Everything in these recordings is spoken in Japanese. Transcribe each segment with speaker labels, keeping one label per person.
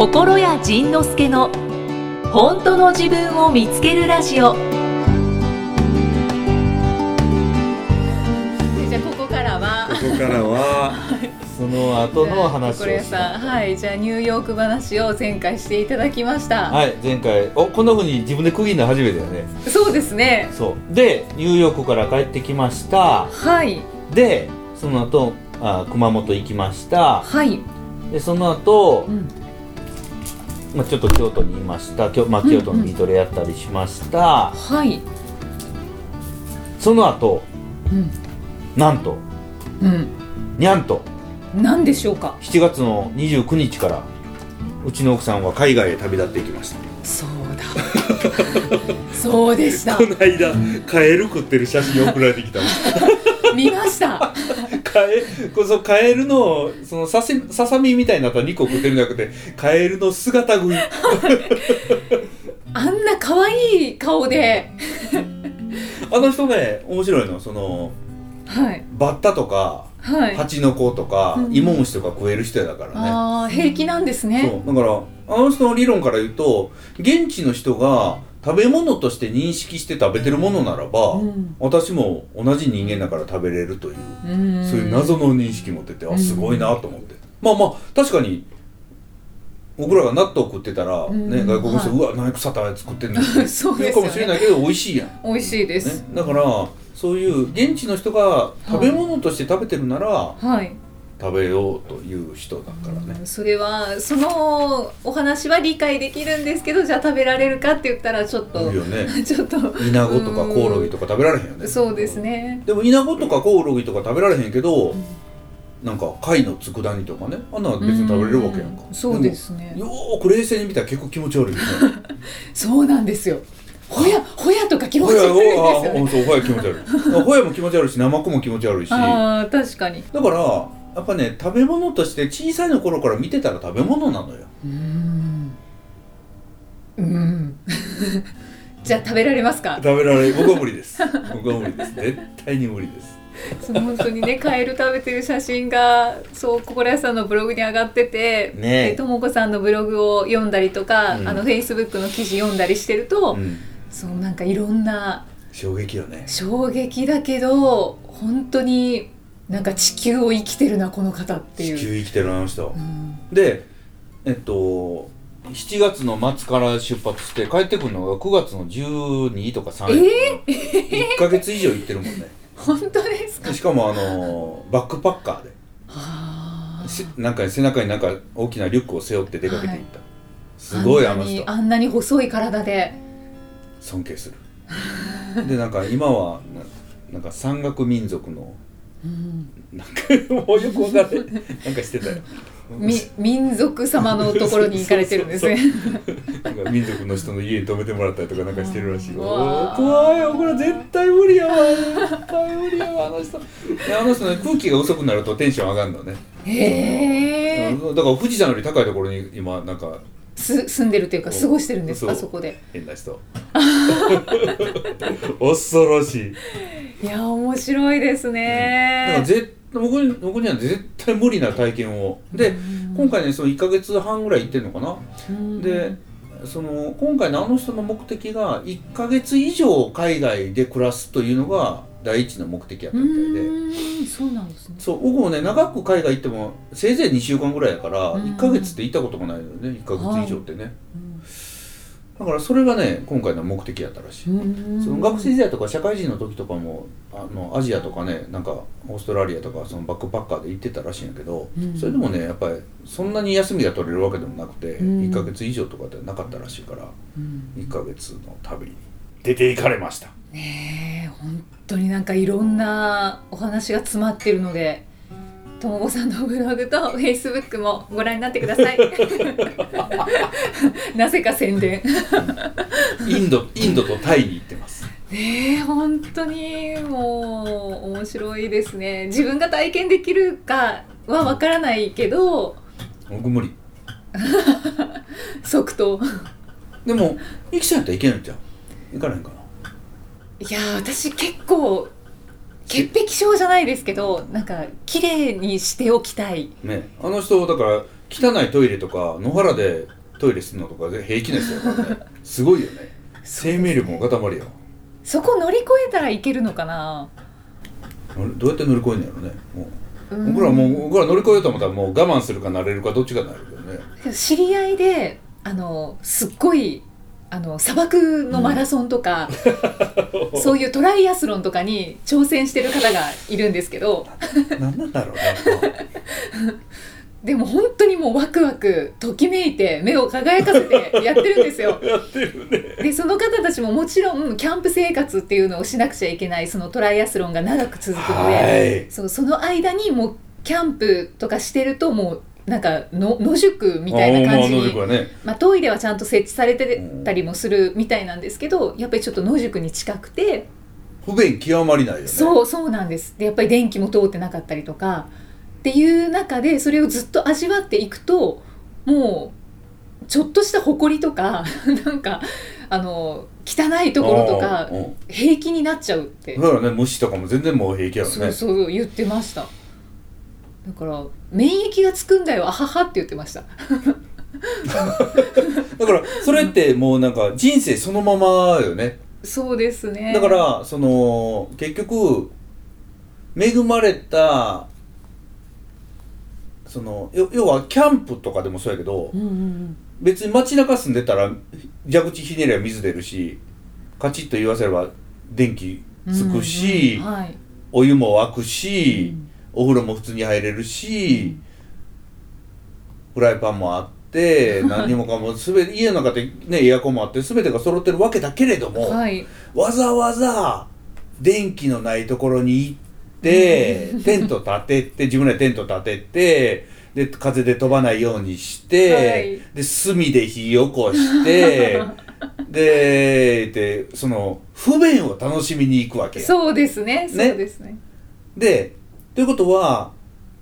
Speaker 1: 心谷仁之助の本当の自分を見つけるラジオ。
Speaker 2: じゃあここからは
Speaker 3: ここからは その後の話をし
Speaker 2: 心谷さんはいじゃあニューヨーク話を前回していただきました、
Speaker 3: はい前回。おこんなふうに自分で区切るの初めてだよね。
Speaker 2: そうですね。
Speaker 3: そう。でニューヨークから帰ってきました。
Speaker 2: はい。
Speaker 3: でその後あ熊本行きました。
Speaker 2: はい、
Speaker 3: でその後、
Speaker 2: うん、
Speaker 3: まあちょっと京都にいました。京,、まあ、京都のビートレやったりしました、
Speaker 2: はい。
Speaker 3: その後
Speaker 2: うん。
Speaker 3: なんと
Speaker 2: うん。
Speaker 3: にゃんと
Speaker 2: 何でしょうか
Speaker 3: ？7月の29日からうちの奥さんは海外へ旅立っていきました。
Speaker 2: そうだ。そうでした。
Speaker 3: この間カエル食ってる写真送られてきた
Speaker 2: 見ました
Speaker 3: カエこそカエルのそのさせささみみたいになった肉を食ってるんじゃなくてカエルの姿食い。
Speaker 2: あんな可愛い顔で。
Speaker 3: あの人ね面白いの。その
Speaker 2: はい。
Speaker 3: バッタとか
Speaker 2: はい。
Speaker 3: ハチノコとか、
Speaker 2: うん。
Speaker 3: イモムシとか食える人やだからね。
Speaker 2: ああ平気なんですね。
Speaker 3: そう。だからあの人の理論から言うと現地の人が食べ物として認識して食べてるものならば、
Speaker 2: うん。
Speaker 3: 私も同じ人間だから食べれるという、
Speaker 2: うん。
Speaker 3: そういう謎の認識持っててあすごいなと思って、まあまあ確かに僕らが納豆食ってたら、
Speaker 2: うん。
Speaker 3: ね、外国の人、
Speaker 2: はい。う
Speaker 3: わ何腐ったやつ食ってんのって
Speaker 2: そう
Speaker 3: かもしれないけど美味しいやん、ね、
Speaker 2: 美味しいです、
Speaker 3: だからそういう現地の人が食べ物として食べてるなら、
Speaker 2: はい
Speaker 3: 食べようという人だからね、
Speaker 2: それはそのお話は理解できるんですけどじゃあ食べられるかって言ったらちょっと
Speaker 3: いいよね。
Speaker 2: ちょっと
Speaker 3: イナゴとかコオロギとか食べられへんよね。
Speaker 2: そうですね。
Speaker 3: でもイナゴとかコオロギとか食べられへんけど、なんか貝の佃煮とかね。あんなの別に食べれるわけやんか。
Speaker 2: うん。そうですね。
Speaker 3: もよーく冷静に見たら結構気持ち悪いよね。
Speaker 2: そうなんですよ。ほやほやとか気持ち悪いですよ
Speaker 3: あ
Speaker 2: ね。
Speaker 3: ほそうほや気持ち悪い。ほやも気持ち悪いしナマコも気持ち悪いし。だか
Speaker 2: ああ確かに。
Speaker 3: らやっぱね食べ物として小さいの頃から見てたら食べ物なのよ。
Speaker 2: うん。うん。じゃあ食べられますか？
Speaker 3: 食べられ僕は無理です。僕は無理です。絶対に無理です。
Speaker 2: そう本当にね カエル食べてる写真がそう心屋さんのブログに上がってて
Speaker 3: ね
Speaker 2: ともこさんのブログを読んだりとか、
Speaker 3: うん。
Speaker 2: あのフェイスブックの記事読んだりしてると、
Speaker 3: うん。
Speaker 2: そうなんかいろんな
Speaker 3: 衝撃よね。
Speaker 2: 衝撃だけど本当になんか地球を生きてるなこの方っていう。
Speaker 3: 地球生きてるあの人。
Speaker 2: うん。
Speaker 3: でえっと7月の末から出発して帰ってくるのが9月の12とか3
Speaker 2: え
Speaker 3: 1ヶ月以上行ってるもんね。
Speaker 2: 本当ですか？
Speaker 3: しかもあのバックパッカーで。
Speaker 2: はあ
Speaker 3: しなんか背中になんか大きなリュックを背負って出かけていった、
Speaker 2: は
Speaker 3: すごいあ
Speaker 2: んなに
Speaker 3: の人
Speaker 2: あんなに細い体で。
Speaker 3: 尊敬する。でなんか今はななんか山岳民族の
Speaker 2: うん。
Speaker 3: なんかもうよくわかんない。なんかしてたよ。
Speaker 2: み民族様のところに行かれてるんですね。
Speaker 3: なんか民族の人の家に泊めてもらったりとかなんかしてるらしい怖い。よこれ絶対無理やわ。絶対無理やわあの人。であの人ね空気が薄くなるとテンション上がるのね、
Speaker 2: へえ
Speaker 3: だから富士山より高いところに今なんか
Speaker 2: す住んでるっていうか過ごしてるんですか
Speaker 3: そ
Speaker 2: こで。
Speaker 3: 変な人。恐ろしい。
Speaker 2: いや面白いです
Speaker 3: だから
Speaker 2: ね
Speaker 3: ぜ僕に僕には絶対無理な体験を。で今回ねその1ヶ月半ぐらい行ってんのかな。
Speaker 2: うん。
Speaker 3: でその今回のあの人の目的が1ヶ月以上海外で暮らすというのが第一の目的やった
Speaker 2: う
Speaker 3: みたいで。
Speaker 2: そうなんですね。
Speaker 3: そう僕もね長く海外行ってもせいぜい2週間ぐらいやから
Speaker 2: うん。
Speaker 3: 1ヶ月って行ったことがないのよね1ヶ月以上ってね、
Speaker 2: うん。
Speaker 3: だからそれがね今回の目的やったらしい、
Speaker 2: うん。
Speaker 3: その学生時代とか社会人の時とかもあのアジアとかねなんかオーストラリアとかそのバックパッカーで行ってたらしいんやけど、
Speaker 2: うん。
Speaker 3: それでもねやっぱりそんなに休みが取れるわけでもなくて、
Speaker 2: うん。
Speaker 3: 1ヶ月以上とかではなかったらしいから
Speaker 2: うん。
Speaker 3: 1ヶ月の旅に出て行かれました。
Speaker 2: ねえ本当になんかいろんなお話が詰まってるのでともこさんのブログとフェイスブックもご覧になってください。なぜか宣伝。
Speaker 3: インドインドとタイに行ってます。
Speaker 2: ねえ本当にもう面白いですね。自分が体験できるかはわからないけど
Speaker 3: 僕無理。
Speaker 2: 即答。
Speaker 3: でも行きそうやったら行けるんじゃん行かれへんかな？い
Speaker 2: やー私結構潔癖症じゃないですけどなんか綺麗にしておきたい。
Speaker 3: ね。あの人だから汚いトイレとか野原でトイレするのとかで平気な人だからねすごいよね。生命力の塊や
Speaker 2: そこ乗り越えたらいけるのかな。
Speaker 3: どうやって乗り越えんのやろね。もう。
Speaker 2: うん。
Speaker 3: 僕らもう僕ら乗り越えようと思ったらもう我慢するか慣れるかどっちかになるけどね。
Speaker 2: 知り合いであのすっごいあの砂漠のマラソンとか、そういうトライアスロンとかに挑戦してる方がいるんですけど。
Speaker 3: 何なんだろうね
Speaker 2: でも本当にもうワクワクときめいて目を輝かせてやってるんですよ。
Speaker 3: やってるね。
Speaker 2: でその方たちももちろんキャンプ生活っていうのをしなくちゃいけないそのトライアスロンが長く続くので、
Speaker 3: はい。
Speaker 2: そうその間にもうキャンプとかしてるともうなんかの野宿みたいな感じ
Speaker 3: あーまあね。
Speaker 2: まあ、トイレはちゃんと設置されてたりもするみたいなんですけどやっぱりちょっと野宿に近くて
Speaker 3: 不便極まりないよね。
Speaker 2: そうそうなんです。でやっぱり電気も通ってなかったりとかっていう中でそれをずっと味わっていくともうちょっとした埃とか なんかあの汚いところとか平気になっちゃうって。
Speaker 3: だからね虫とかも全然もう平気やろ
Speaker 2: そう
Speaker 3: ね
Speaker 2: そう言ってましただから免疫がつくんだよあははって言ってました。
Speaker 3: だからそれってもうなんか人生そのままよね。
Speaker 2: そうですね。
Speaker 3: だからその結局恵まれたそのよ要はキャンプとかでもそうやけど
Speaker 2: うんうんうん。
Speaker 3: 別に街中住んでたら蛇口ひねりゃ水出るしカチッと言わせれば電気つくし、
Speaker 2: うんうんはい。
Speaker 3: お湯も沸くし、お風呂も普通に入れるし、フライパンもあって 何にもかも全て家の中でねエアコンもあって全てが揃ってるわけだけれども、
Speaker 2: はい。
Speaker 3: わざわざ電気のないところに行ってテント立てて自分でテント立ててで風で飛ばないようにして、
Speaker 2: はい。
Speaker 3: で炭で火起こして ででその不便を楽しみに行くわけや。
Speaker 2: そうですね。そうですね。
Speaker 3: でということは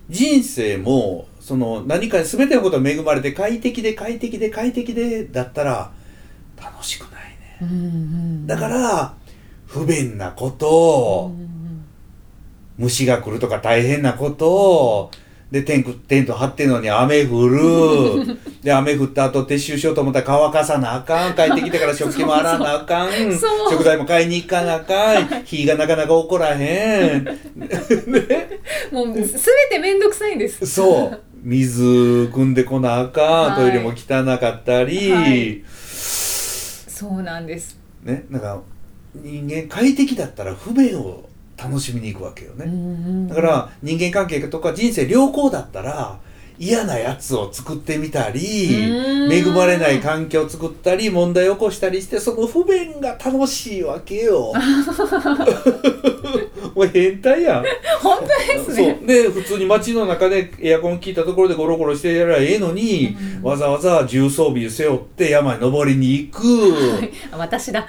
Speaker 3: 人生もその何か全てのことに恵まれて快適で快適で快適でだったら楽しくないね。
Speaker 2: うんうん
Speaker 3: だから不便なこと、
Speaker 2: うんうん
Speaker 3: 虫が来るとか大変なことでテントテント張ってんのに雨降る。で雨降った後撤収しようと思ったら乾かさなあかん。帰ってきてから 食器も洗わなあかん。食材も買いに行かなあかん。火がなかなか起こらへん。
Speaker 2: もうすべて面倒くさいんです。
Speaker 3: そう。水汲んでこなあかん、
Speaker 2: はい。
Speaker 3: トイレも汚かったり、
Speaker 2: はい。そうなんです。
Speaker 3: ね。なんか人間快適だったら不便を楽しみに行くわけよね、だから人間関係とか人生良好だったら嫌なやつを作ってみたり
Speaker 2: うん。
Speaker 3: 恵まれない環境を作ったり問題を起こしたりしてその不便が楽しいわけよ。お前変態やん。
Speaker 2: 本当ですね。
Speaker 3: そう。で普通に街の中でエアコン効いたところでゴロゴロしてやらええのに、わざわざ重装備背負って山に登りに行く。
Speaker 2: あ私だ。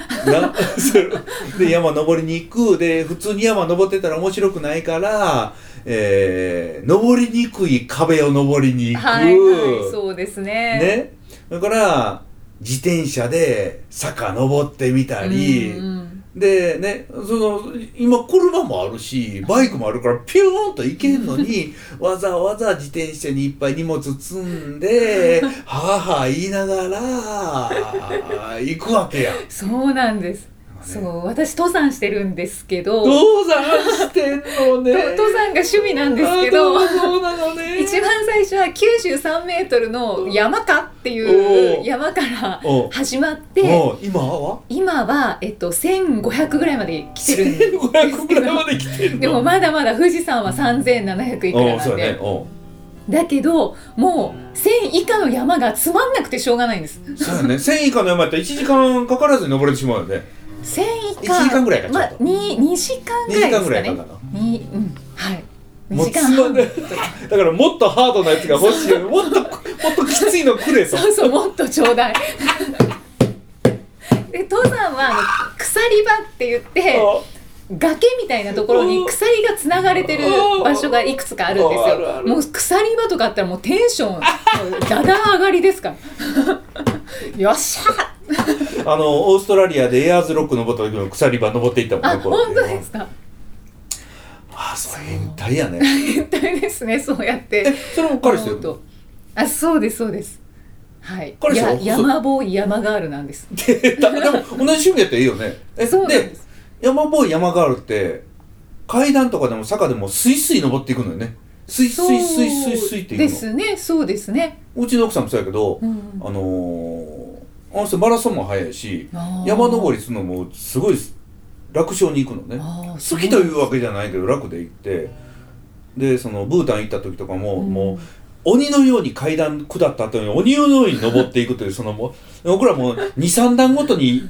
Speaker 3: で山登りに行く。で普通に山登ってたら面白くないから、えー登りにくい壁を登りに行く、
Speaker 2: はいはいそうですね。
Speaker 3: ね。だから自転車で坂登ってみたり、
Speaker 2: うんうん
Speaker 3: でねその今車もあるしバイクもあるからピューンと行けんのに わざわざ自転車にいっぱい荷物積んで はあはあ言いながら行くわけやん。
Speaker 2: そうなんですそう私登山してるんですけど。
Speaker 3: 登山してんのね。
Speaker 2: と登山が趣味なんですけど。
Speaker 3: うなのね。
Speaker 2: 一番最初は93メートルの山かってい
Speaker 3: おう。
Speaker 2: う山から始まって
Speaker 3: 今は？
Speaker 2: 今は、えっと、1500ぐらいまで来てるんです
Speaker 3: 1500ぐらいまで。
Speaker 2: でもまだまだ富士山は3700いくらなんで。だけどもう1000以下の山がつまんなくてしょうがないんです。
Speaker 3: そうやね。1000以下の山やったら1時間かからずに登れてしまうよね。
Speaker 2: 1000以下。
Speaker 3: 1時間ぐらいかちょ
Speaker 2: まあ、
Speaker 3: っと
Speaker 2: 2, 2時間
Speaker 3: 2
Speaker 2: ぐらいですか
Speaker 3: 時間ぐらいか
Speaker 2: ね
Speaker 3: かるな。
Speaker 2: にうん。はい。2
Speaker 3: もう
Speaker 2: 時間半。
Speaker 3: つまん だからもっとハードなやつが欲しい。よ。もっともっときついのくれと。
Speaker 2: そうそうもっとちょうだい。で登山はあの鎖場って言って崖みたいなところに鎖がつながれてる場所がいくつかあるんですよ。もう鎖場とかあったらもうテンションだだ上がりですから。よっしゃ！
Speaker 3: あのオーストラリアでエアーズロック登った時の鎖場登っていったもん
Speaker 2: あ
Speaker 3: ね。
Speaker 2: 本当ですか？
Speaker 3: あそう変態やね。
Speaker 2: 変態ですねそうやって。
Speaker 3: えそれも彼氏よ。
Speaker 2: あそうですそうです。はい。や山ボーイ山ガールなんです。
Speaker 3: でだでも同じ趣味やったらいいよね。え
Speaker 2: そう
Speaker 3: で
Speaker 2: す
Speaker 3: 山ボーイ山ガールって階段とかでも坂でもスイスイ登っていくのよね。スイスイスイスイスイっていくの。
Speaker 2: ですねそうですね、
Speaker 3: うちの奥さんもそうやけど、
Speaker 2: うん。
Speaker 3: あのーあの人マラソンも速いし山登りするのもすごい楽勝に行くのね。好きというわけじゃないけど楽で行ってでそのブータン行った時とかも、
Speaker 2: うん。
Speaker 3: もう鬼のように階段下った後に鬼のように登っていくというそのもう僕らもう23段ごとに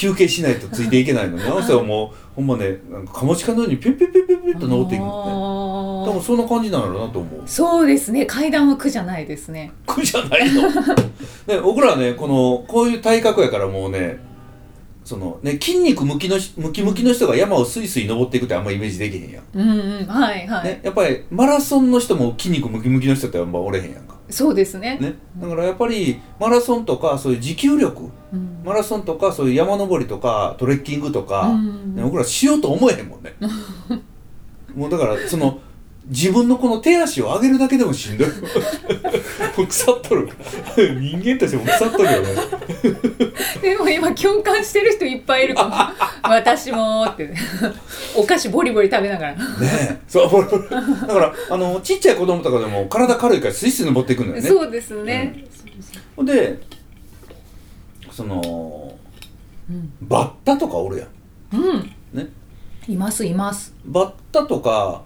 Speaker 3: 休憩しないとついていけないのにあの人はもうほんまねなんかカモチカのようにピュッピュッピュッピュッピュッと登っていくのね多分そんな感じなんやろうなと思う。
Speaker 2: そうですね。階段は苦じゃないですね。
Speaker 3: 苦じゃないの？ね僕らはねこのこういう体格やからもうねそのね筋肉ムキのしムキムキの人が山をスイスイ登っていくってあんまイメージできへんやん、
Speaker 2: うんうんはいはい、
Speaker 3: ね、やっぱりマラソンの人も筋肉ムキムキの人ってあんまおれへんやんか、
Speaker 2: そうですね。
Speaker 3: ね、だからやっぱりマラソンとかそういう持久力。
Speaker 2: うん。
Speaker 3: マラソンとかそういう山登りとかトレッキングとか、
Speaker 2: うん。
Speaker 3: ね僕らしようと思えへんもんね。もうだからその自分のこの手足を上げるだけでもしんどい。も う腐っとる。人間としても腐っとるよね。
Speaker 2: でも今共感してる人いっぱいいるかも。私もって。お菓子ボリボリ食べながら。
Speaker 3: ねえ。そうほらほらだからあのちっちゃい子供とかでも体軽いからスイスイ登っていくんだよね。
Speaker 2: そうですね、
Speaker 3: ほん。でその
Speaker 2: うん。
Speaker 3: バッタとかおるやん。
Speaker 2: うん。
Speaker 3: ね。
Speaker 2: いますいます。
Speaker 3: バッタとか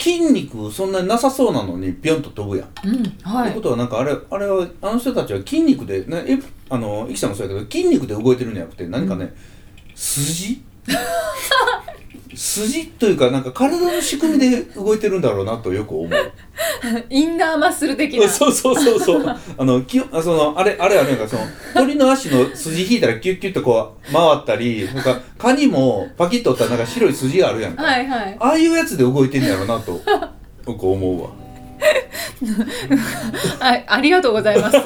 Speaker 3: 筋肉そんなになさそうなのにピョンと飛ぶやん、
Speaker 2: うん
Speaker 3: って
Speaker 2: はい
Speaker 3: ことはなんかあれあれはあの人たちは筋肉でねえあのイキさんもそうやけど筋肉で動いてるんじゃなくて何かね、筋？筋というかなんか体の仕組みで動いてるんだろうなとよく思う
Speaker 2: インナーマッスル的な。
Speaker 3: そうそうそうそう。あのきあそのあれあれあれなんかその鳥の足の筋引いたらキュッキュッとこう回ったりなんかカニもパキッと折ったらなんか白い筋があるやんか、
Speaker 2: はいはい。
Speaker 3: ああいうやつで動いてんやろうなとよく思うわ。
Speaker 2: あありがとうございます。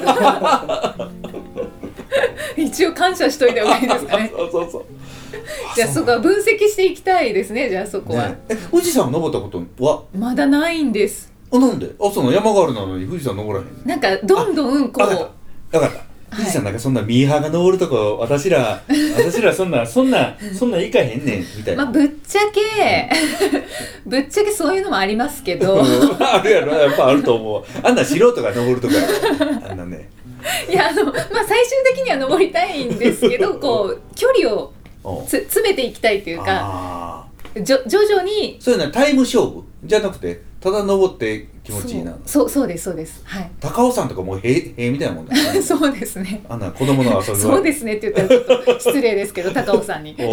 Speaker 2: 一応感謝しといた方がいいですかね。
Speaker 3: そうそうそう。
Speaker 2: じゃあそこは分析していきたいですねじゃあそこは、
Speaker 3: ね。え富士山登ったことは？
Speaker 2: まだないんです
Speaker 3: あなんで？あその？山があるなのに富士山登らへん
Speaker 2: なんかどんどんこ
Speaker 3: 分かった。
Speaker 2: う
Speaker 3: 分かった。富士山なんかそんなミーハーが登るとこ私ら 私らそんなそんなそんなん行かへんねんみたいな、
Speaker 2: まあぶっちゃけぶっちゃけそういうのもありますけど。
Speaker 3: あるやろ。やっぱあると思うあんな素人が登るとか。あんなね。
Speaker 2: いやあのまあ最終的には登りたいんですけどこう距離をつ詰めていきたいというか。
Speaker 3: ああ
Speaker 2: じょ徐々に。
Speaker 3: そういうのはタイム勝負。じゃなくてただ登って気持ちいいな。
Speaker 2: そう。そうですそうです。はい。
Speaker 3: 高尾山とかもう塀塀みたいなもんね。
Speaker 2: そうですね。
Speaker 3: あんな子供の遊び
Speaker 2: そうですすねって言ったらちょっと失礼ですけど高尾さんに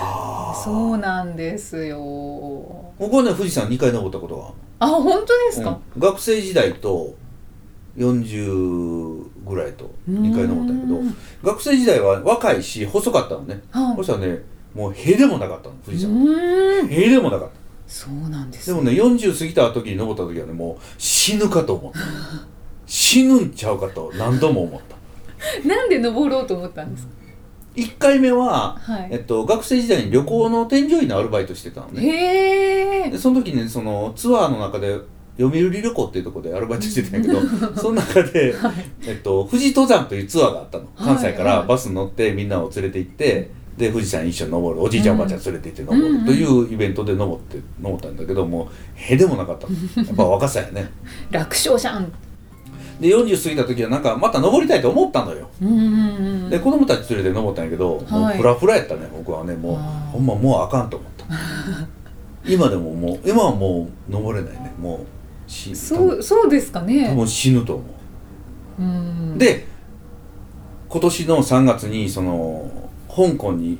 Speaker 3: ああ
Speaker 2: そうなんですよ。
Speaker 3: 僕はね富士山2回登ったことが
Speaker 2: あ本当ですか、
Speaker 3: うん。学生時代と40ぐらいと2回登ったけど
Speaker 2: うん。
Speaker 3: 学生時代は若いし細かったのね。
Speaker 2: はい。
Speaker 3: そしたらねもう塀でもなかったの富士
Speaker 2: う
Speaker 3: 山塀でもなかった。
Speaker 2: そうなんです。
Speaker 3: でもね40過ぎた時に登った時はねもう死ぬかと思った。死ぬんちゃうかと何度も思った。
Speaker 2: なんで登ろうと思ったんですか
Speaker 3: ？1回目は、
Speaker 2: はい。
Speaker 3: えっと、学生時代に旅行の添乗員のアルバイトしてたのね。その時にそのツアーの中で読売旅行っていうところでアルバイトしてたんやけど その中で、えっと、富士登山というツアーがあったの。関西か
Speaker 2: はいはい。
Speaker 3: らバスに乗ってみんなを連れて行ってで富士山一緒に登るおじいちゃんおばあちゃん連れて行って登
Speaker 2: うん。
Speaker 3: るというイベントで登って登ったんだけどもうへでもなかった。のやっぱ若さやね。
Speaker 2: 楽勝じゃん。
Speaker 3: で40過ぎた時はなんかまた登りたいと思ったのよ。
Speaker 2: うん。うんうん
Speaker 3: で子供たち連れて登ったんやけど、もう
Speaker 2: はい
Speaker 3: フラフラやったね僕はね。もうほんまもうあかんと思った。今でももう今はもう登れないね。もうし
Speaker 2: そうそうですか
Speaker 3: 多
Speaker 2: ね
Speaker 3: 分死ぬと思う。
Speaker 2: うん。
Speaker 3: で今年の3月にその香港に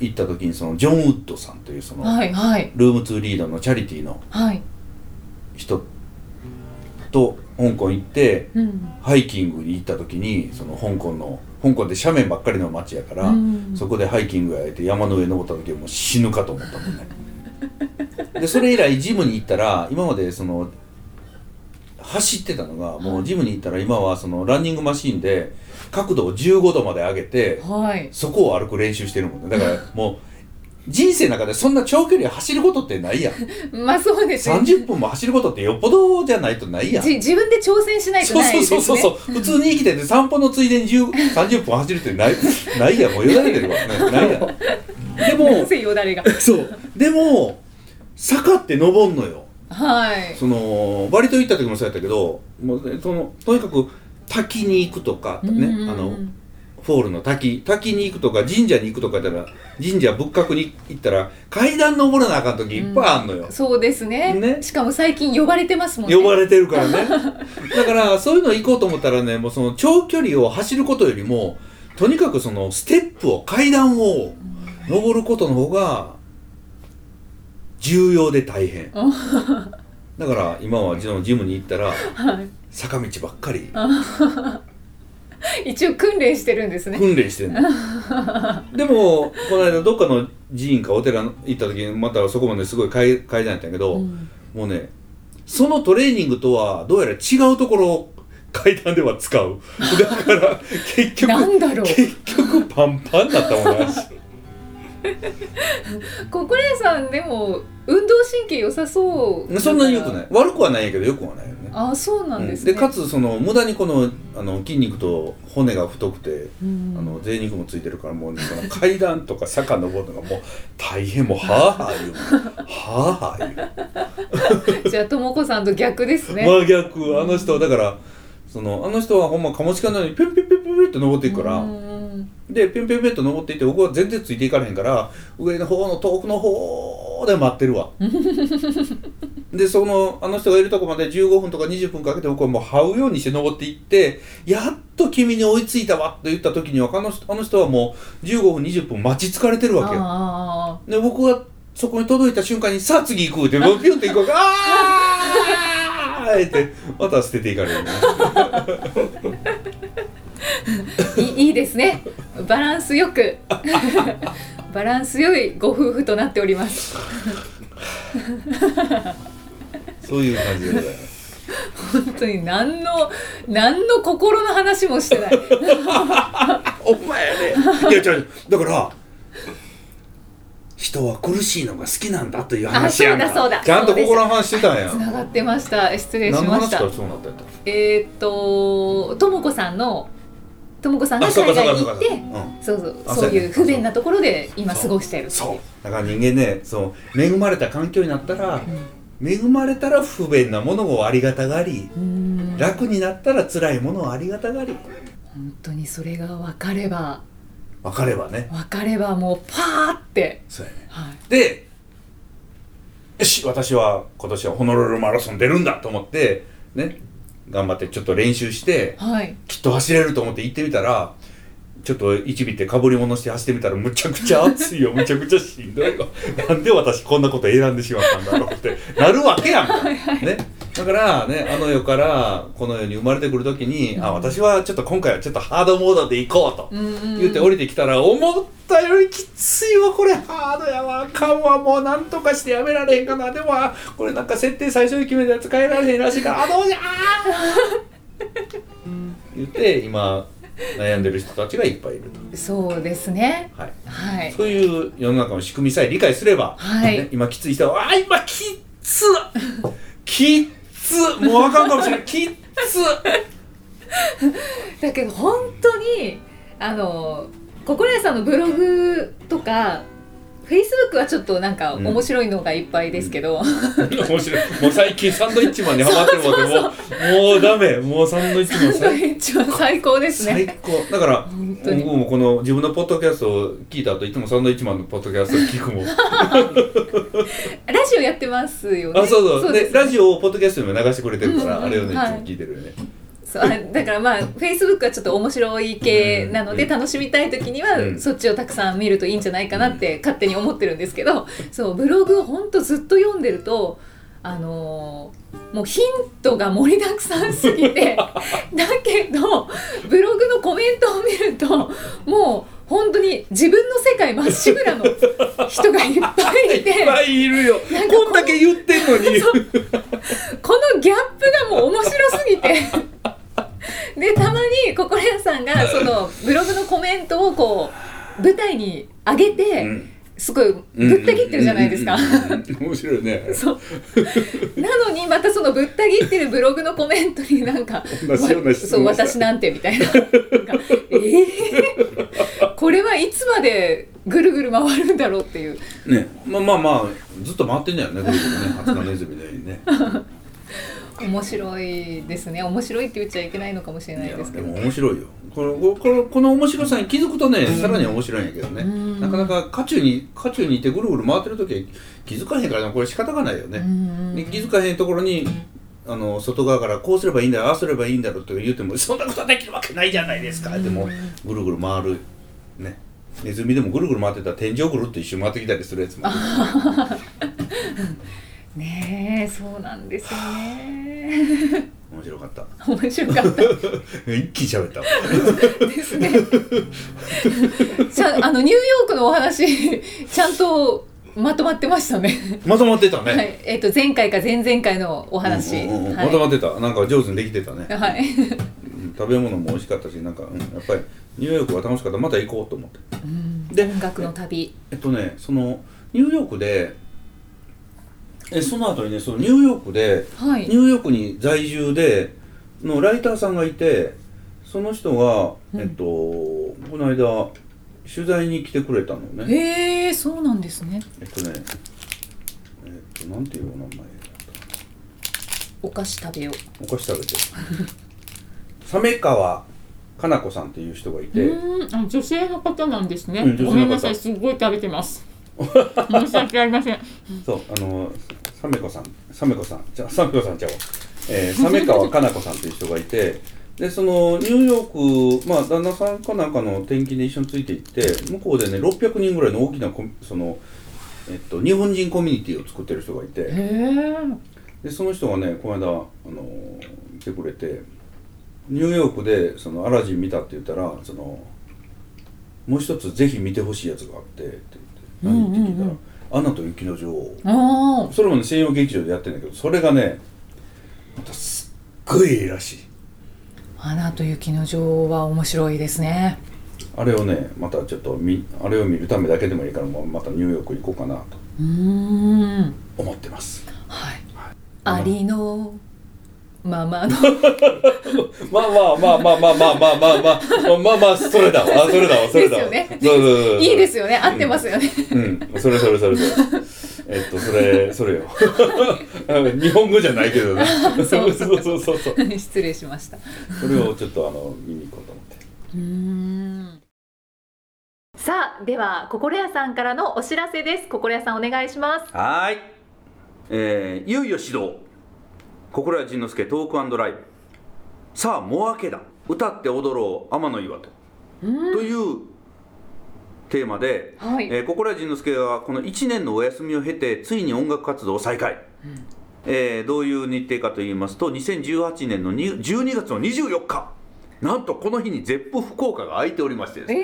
Speaker 3: 行った時にそのジョン・ウッドさんというその、
Speaker 2: はいはい。
Speaker 3: ルーム2リーダーのチャリティーの
Speaker 2: はい。
Speaker 3: 人と香港行って
Speaker 2: うん。
Speaker 3: ハイキングに行った時にその香港の香港って斜面ばっかりの街やから、
Speaker 2: うん。
Speaker 3: そこでハイキングやれて山の上登った時はもう死ぬかと思ったもんね。でそれ以来ジムに行ったら今までその走ってたのがもうジムに行ったら今はそのランニングマシーンで角度を15度まで上げて
Speaker 2: はい。
Speaker 3: そこを歩く練習してるもんね。だからもう人生の中でそんな長距離走ることってないやん。
Speaker 2: まあそうですね。
Speaker 3: 30分も走ることってよっぽどじゃないとないやん。
Speaker 2: じ自分で挑戦しないとないですね。
Speaker 3: そうそうそうそう 普通に生きてて散歩のついでに10 30分走るってないないやん。もうよだれてるわ、ね、ないやん。でも
Speaker 2: せよだれが。
Speaker 3: そう。でも坂って登んのよ。
Speaker 2: はい。
Speaker 3: そのバリ島行った時もそうやったけどもうねそのとにかく滝に行くとかね
Speaker 2: うん
Speaker 3: あのフォールの滝。滝に行くとか神社に行くとかだったら神社仏閣に行ったら階段登らなあかん時いっぱいあんのよ、
Speaker 2: そうですね。
Speaker 3: ね。
Speaker 2: しかも最近呼ばれてますもんね。
Speaker 3: 呼ばれてるからね。だからそういうの行こうと思ったらねもうその長距離を走ることよりもとにかくそのステップを階段を登ることの方が重要で大変。だから今はジジムに行ったら
Speaker 2: はい
Speaker 3: 坂道ばっかり。
Speaker 2: 一応訓練してるんですね。
Speaker 3: 訓練してんの。でもこの間どっかの寺院かお寺行った時にまたそこまですごい階階段やったんやけど、
Speaker 2: うん。
Speaker 3: もうねそのトレーニングとはどうやら違うところを階段では使う。だから結局
Speaker 2: なんだろう。
Speaker 3: 結局パンパンだったもんね足
Speaker 2: ココレイさんでも運動神経良さそう。
Speaker 3: そんなに良くない。悪くはないんやけど良くはない
Speaker 2: あそうなんですね、
Speaker 3: うん。でかつその無駄にこのあの筋肉と骨が太くて、
Speaker 2: うん。
Speaker 3: あの贅肉もついてるからもう、その階段とか坂登るのがもう大変もうはあはあ言う。はあはあ言う。
Speaker 2: じゃあともこさんと逆ですね、
Speaker 3: 真逆。あの人はだからそのあの人はほんまカモシカのようにピュンピュンピュンピュンって登っていくから、
Speaker 2: うん
Speaker 3: でピュンピュンピュンと登っていって僕は全然ついていかれへんから上の方の遠くの方で待ってるわ。でそのあの人がいるとこまで15分とか20分かけて僕はもう這うようにして登っていってやっと君に追いついたわって言った時にはあの人あの人はもう15分20分待ち疲れてるわけよ。
Speaker 2: あ
Speaker 3: で僕がそこに届いた瞬間に「さあ次行く」ってもうピュンって行くわけ「ああ!」ってまた捨てていかれるね。
Speaker 2: いいいですねバランスよく。バランス良いご夫婦となっております。
Speaker 3: そういう感じでございます。
Speaker 2: 本当に何の何の心の話もしてない。
Speaker 3: お前やね。いや違うだから人は苦しいのが好きなんだという話やん
Speaker 2: そうだそうだ。
Speaker 3: ちゃんと心の話してたんや。
Speaker 2: つながってました。失礼しました。
Speaker 3: 話からそうなったんやった
Speaker 2: えーっとともこさんのともこさんが海外に行って
Speaker 3: そうか
Speaker 2: そうそういう不便なところで今過ごしている
Speaker 3: そう。だから人間ねそう。恵まれた環境になったら、恵まれたら不便なものをありがたがり、
Speaker 2: うん。
Speaker 3: 楽になったら辛いものをありがたがり。
Speaker 2: 本当にそれが分かれば
Speaker 3: 分かればね。
Speaker 2: 分かればもうパーって、
Speaker 3: そうやね。
Speaker 2: はい、
Speaker 3: でよし私は今年はホノルルマラソン出るんだと思ってね頑張ってちょっと練習して
Speaker 2: はい、
Speaker 3: きっと走れると思って行ってみたらちょっと一尾ってかぶり物して走ってみたらむちゃくちゃ暑いよ。むちゃくちゃしんどいよ。なんで私こんなこと選んでしまったんだろうってなるわけやんか、ね、だからねあの世からこの世に生まれてくる時に、あ私はちょっと今回はちょっとハードモードで行こうと。
Speaker 2: うんうん
Speaker 3: 言って降りてきたら思ったよりきついわこれ。ハードやわあかんわもうなんとかしてやめられへんかな。でもあこれなんか設定最初に決めたやつ変えられへんらしいからあどうじゃー。言って今悩んでる人たちがいっぱいいると、
Speaker 2: そうですね。
Speaker 3: はい、
Speaker 2: はい。
Speaker 3: そういう世の中の仕組みさえ理解すれば、
Speaker 2: はい。
Speaker 3: ね今きつい人は「あ今きっつきっつもうあかんかもしれない きっつ。
Speaker 2: だけど本当にあの心屋さんのブログとかフェイスブックはちょっとなんか
Speaker 3: うん。
Speaker 2: 面白いのがいっぱいですけど、
Speaker 3: 面白い。もう最近サンドイッチマンにハマってるもんでもう もうダメ。もうサンドイッチマン最
Speaker 2: 一番最高です
Speaker 3: 最
Speaker 2: ね
Speaker 3: 高。だから
Speaker 2: 本当に。
Speaker 3: 僕もこの自分のポッドキャストを聞いた後いつもサンドイッチマンのポッドキャストを聞くもん。
Speaker 2: ラジオやってますよね。
Speaker 3: あそうそう。
Speaker 2: で
Speaker 3: ですラジオをポッドキャストにも流してくれてるから、
Speaker 2: うんうん
Speaker 3: あれをねいつ
Speaker 2: はい。
Speaker 3: も聞いてるよね、
Speaker 2: そうあだからまあフェイスブックはちょっと面白い系なので、
Speaker 3: うん。
Speaker 2: 楽しみたい時には、
Speaker 3: うん。
Speaker 2: そっちをたくさん見るといいんじゃないかなって勝手に思ってるんですけどそうブログをほんとずっと読んでるとあのーもうヒントが盛りだくさんすぎて だけどブログのコメントを見るともう本当に自分の世界まっしぐらの人がいっぱいいて
Speaker 3: いっぱいいるよ。
Speaker 2: こ
Speaker 3: んだけ言ってんのに。
Speaker 2: このギャップがもう面白すぎて でたまに心屋さんがそのブログのコメントをこう舞台に上げて、
Speaker 3: うん。
Speaker 2: すごいぶった切ってるじゃないですか。
Speaker 3: 面白いね。
Speaker 2: そう。なのにまたそのぶった切ってるブログのコメントになんかそう私なんてみたいな。なえー、これはいつまでぐるぐる回るんだろうっていう。
Speaker 3: ね。まあまあまあずっと回ってんだよねぐるぐるねハツカネズミのようにね
Speaker 2: 面白いですね。面白いって言っちゃいけないのかもしれないですけど。
Speaker 3: でも面白いよ。このこのこの面白さに気づくとね、さらに面白いんやけどね、
Speaker 2: うん。
Speaker 3: なかなか渦中に渦中にいてぐるぐる回ってる時は気づかへんからなこれ仕方がないよね、
Speaker 2: うん
Speaker 3: で気づかへんところにあの外側からこうすればいいんだよああすればいいんだろうと言ってもそんなことできるわけないじゃないですか、でもぐるぐる回る。ね。ネズミでもぐるぐる回ってたら天井ぐるっと一周回ってきたりするやつもあ
Speaker 2: ねえそうなんですよね。
Speaker 3: る面白かった。
Speaker 2: 面白かった。
Speaker 3: 一気に喋った。わ
Speaker 2: ですね。ちゃんあのニューヨークのお話ちゃんとまとまってましたね。
Speaker 3: まとまってたね、
Speaker 2: はい。えっ、と前回か前々回のお話、
Speaker 3: うんうんうん。
Speaker 2: はい。
Speaker 3: まとまってた。なんか上手にできてたね、
Speaker 2: はい、
Speaker 3: うん。食べ物も美味しかったしなんか、うん、やっぱりニューヨークは楽しかった。また行こうと思って。
Speaker 2: うん。
Speaker 3: で
Speaker 2: 音楽の旅。
Speaker 3: えっとねそのニューヨークでえその後にねそのニューヨークで
Speaker 2: はい。
Speaker 3: ニューヨークに在住でのライターさんがいてその人が、
Speaker 2: うん。
Speaker 3: えっとこの間取材に来てくれたのね。
Speaker 2: へえそうなんですね。
Speaker 3: えっとねえっとなんていうお名前だっ
Speaker 2: お菓子食べよう。
Speaker 3: たお菓子食べて。鮫川かな子さんっていう人がいて、
Speaker 4: うん。あ女性の方なんですね。
Speaker 3: うん
Speaker 4: ごめんなさい、すごい食べてます。申し訳ありません。
Speaker 3: そうあのサメ子さんサメ子さんじゃサメ子さんちゃうわ、えー、サメ川かな子さんっていう人がいてでそのニューヨークまあ旦那さんかなんかの転勤で一緒について行って向こうでね600人ぐらいの大きなその、えっと、日本人コミュニティを作ってる人がいて。でその人がねこの間あの来てくれてニューヨークでそのアラジン見たって言ったらそのもう一つぜひ見てほしいやつがあってって何って聞いたら「アナと雪の女王」
Speaker 2: あ
Speaker 3: それもね専用劇場でやってるんだけどそれがねまたすっごいいいらしい。
Speaker 2: あアナと雪の女王は面白いですね。
Speaker 3: あれをねまたちょっとみあれを見るためだけでもいいからもうまたニューヨーク行こうかなと
Speaker 2: うーん。
Speaker 3: 思ってます。
Speaker 2: はい。
Speaker 3: はい。
Speaker 2: ありのままの。
Speaker 3: まあまあまあまあまあまあまあまあまあまあまあそれだわそれだわそれだわ
Speaker 2: ですよねいいですよね合ってますよね、
Speaker 3: うんそれそれそれそれえっとそれそれよ日本語じゃないけどねそうそうそうそうそう
Speaker 2: 失礼しました
Speaker 3: それをちょっとあの見に行こうと思って
Speaker 2: うん
Speaker 1: さあでは心屋さんからのお知らせです心屋さんお願いします
Speaker 3: はーい、えー、いよいよ始動心谷仁之助トークライブ。さあもう明けだ。歌って踊ろう。天の岩と。というテーマで、
Speaker 2: はい。
Speaker 3: えー心谷仁之助はこの1年のお休みを経てついに音楽活動を再開、えーどういう日程かと言いますと2018年のに12月の24日なんとこの日にゼップ福岡が空いておりましてですね。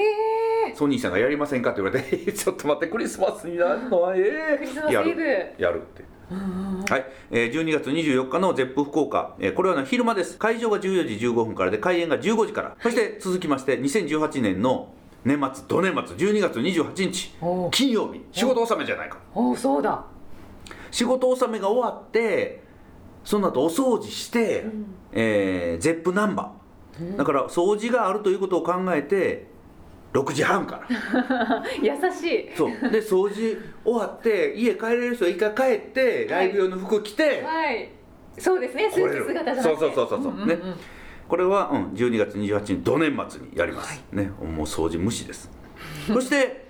Speaker 2: え
Speaker 3: ソニーさんがやりませんかって言われて、ちょっと待って、クリスマスになるのは、ええ
Speaker 2: クリスマス
Speaker 3: やる、やるって。はい、えー、12月24日のゼップ福岡、えーこれはね昼間です。会場が14時15分からで、開演が15時から。そして続きまして、2018年の年末、土年末、12月28日
Speaker 2: お、
Speaker 3: 金曜日、仕事納めじゃないか。
Speaker 2: おそうだ。
Speaker 3: 仕事納めが終わって、その後お掃除して、えーゼップナンバー。だから掃除があるということを考えて、6時半から。
Speaker 2: 優しい。
Speaker 3: そう。で掃除終わって家帰れる人は一回帰ってライブ用の服着て、
Speaker 2: はい。そうですね。スーツ姿じゃなくて
Speaker 3: そうそうそうそう、
Speaker 2: んんん。
Speaker 3: ね。これは、うん、12月28日土年末にやります、ね。もう掃除無視です。そして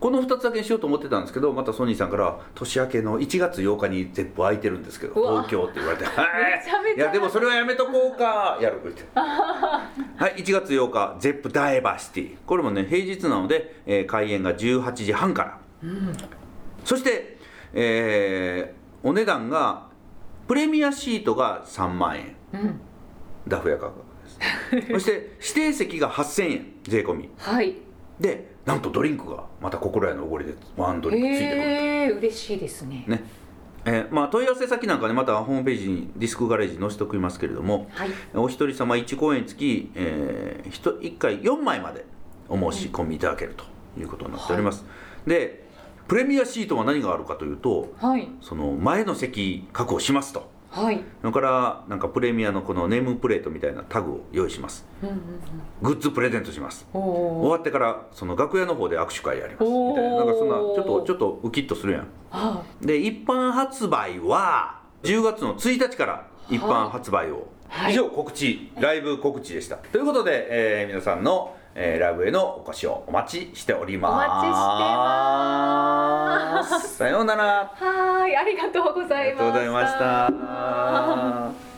Speaker 3: この2つだけにしようと思ってたんですけどまたソニーさんから年明けの1月8日にゼップ空いてるんですけど東京って言われて「はい。いやでもそれはやめとこうか」やるって。はい1月8日ゼップダイバーシティ。これもね平日なので、えー開演が18時半から、そして、えーお値段がプレミアシートが3万円、ダフ屋価格です。そして指定席が8000円税込み。
Speaker 2: はい
Speaker 3: でなんとドリンクがまた心屋のおごりでワンドリンクついてくる、
Speaker 2: へえ嬉しいですね。
Speaker 3: ね。えーまあ、問い合わせ先なんかねまたホームページにディスクガレージに載せておきますけれども、
Speaker 2: はい。
Speaker 3: お一人様1公演につき、えー、1, 1回4枚までお申し込みいただけるということになっております、で
Speaker 2: プレミアシートは何があるかというと
Speaker 5: はい。
Speaker 2: その前の席確保しますと
Speaker 5: はい。
Speaker 2: それからなんかプレミアのこのネームプレートみたいなタグを用意します。
Speaker 5: うんうんうん。
Speaker 2: グッズプレゼントします。終わってからその楽屋の方で握手会やりますみたいな。なんかそんなちょっとちょっとウキッとするやん。
Speaker 5: は
Speaker 2: で一般発売は10月の1日から一般発売を、
Speaker 5: はい。
Speaker 2: 以上告知ライブ告知でした。ということで、えー皆さんの、えーライブへのお越しをお待ちしております。
Speaker 6: お待ちしてます。
Speaker 2: さようなら。
Speaker 6: はーいありがとうござ
Speaker 2: あり
Speaker 6: いました。
Speaker 2: がとうございました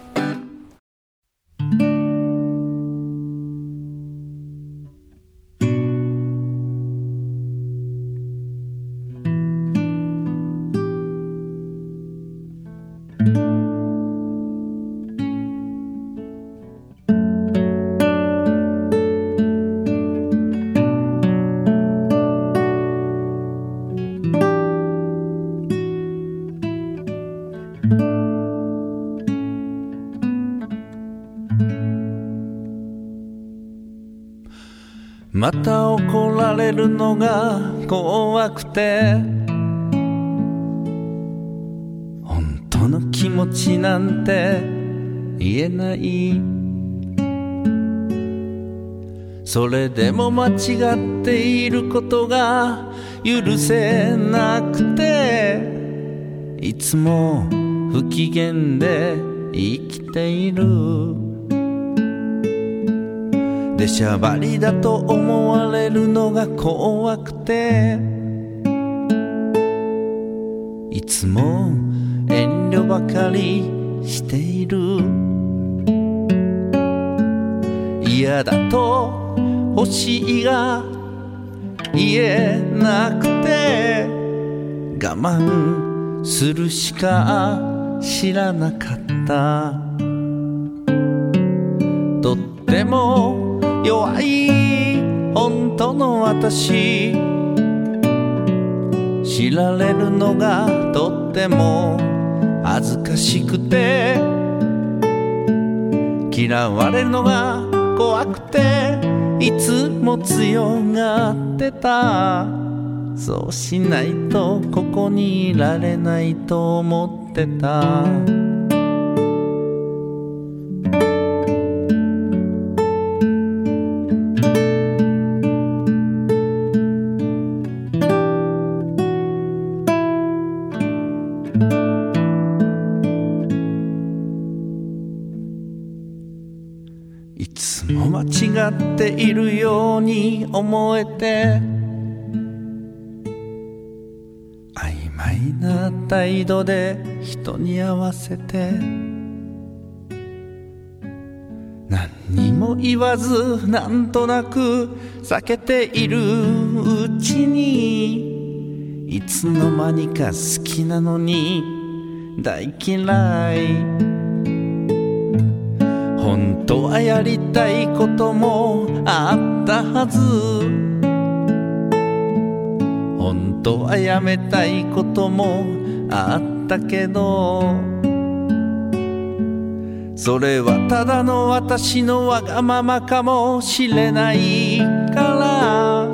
Speaker 3: また怒られるのが怖くて。本当の気持ちなんて言えない。それでも間違っていることが許せなくて。いつも不機嫌で生きている。出しゃばりだと思われるのが怖くて。いつも遠慮ばかりしている。嫌だと欲しいが言えなくて。我慢するしか知らなかった。とっても弱い本当の私知られるのがとっても恥ずかしくて嫌われるのが怖くていつも強がってた。そうしないとここにいられないと思ってた。思えて。曖昧な態度で人に合わせて。何にも言わずなんとなく避けているうちにいつの間にか好きなのに大嫌い。本当はやりたいこともあったはず。本当はやめたいこともあったけど。それはただの私のわがままかもしれないか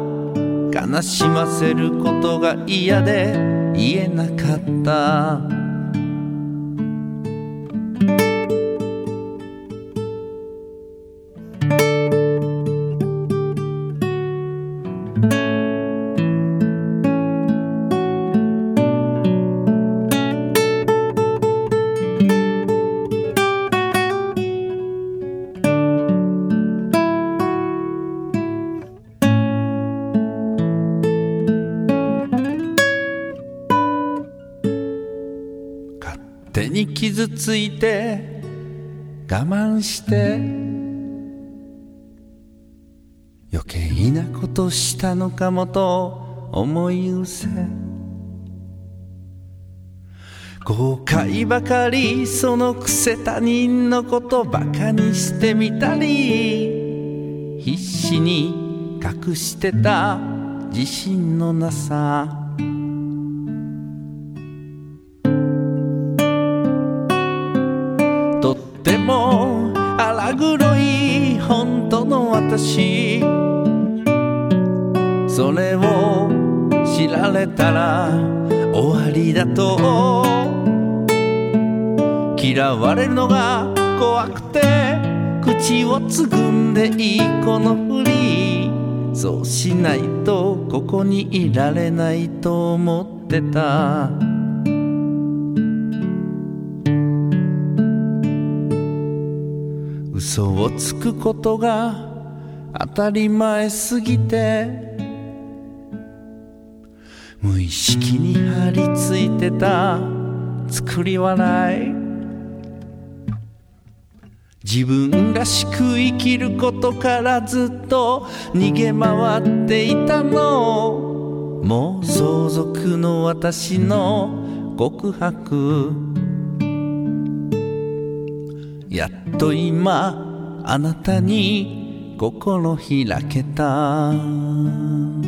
Speaker 3: ら。悲しませることが嫌で言えなかった。傷ついて我慢して余計なことしたのかもと思い失せ。後悔ばかりそのくせ他人のことバカにしてみたり必死に隠してた自信のなさ。も荒黒い本当の私。それを知られたら終わりだと。嫌われるのが怖くて口をつぐんでいいこのふり。そうしないとここにいられないと思ってた。嘘をつくことが当たり前すぎて無意識に張り付いてた作り笑い。自分らしく生きることからずっと逃げ回っていたの。もう相続の私の告白。やっと今あなたに心開けた。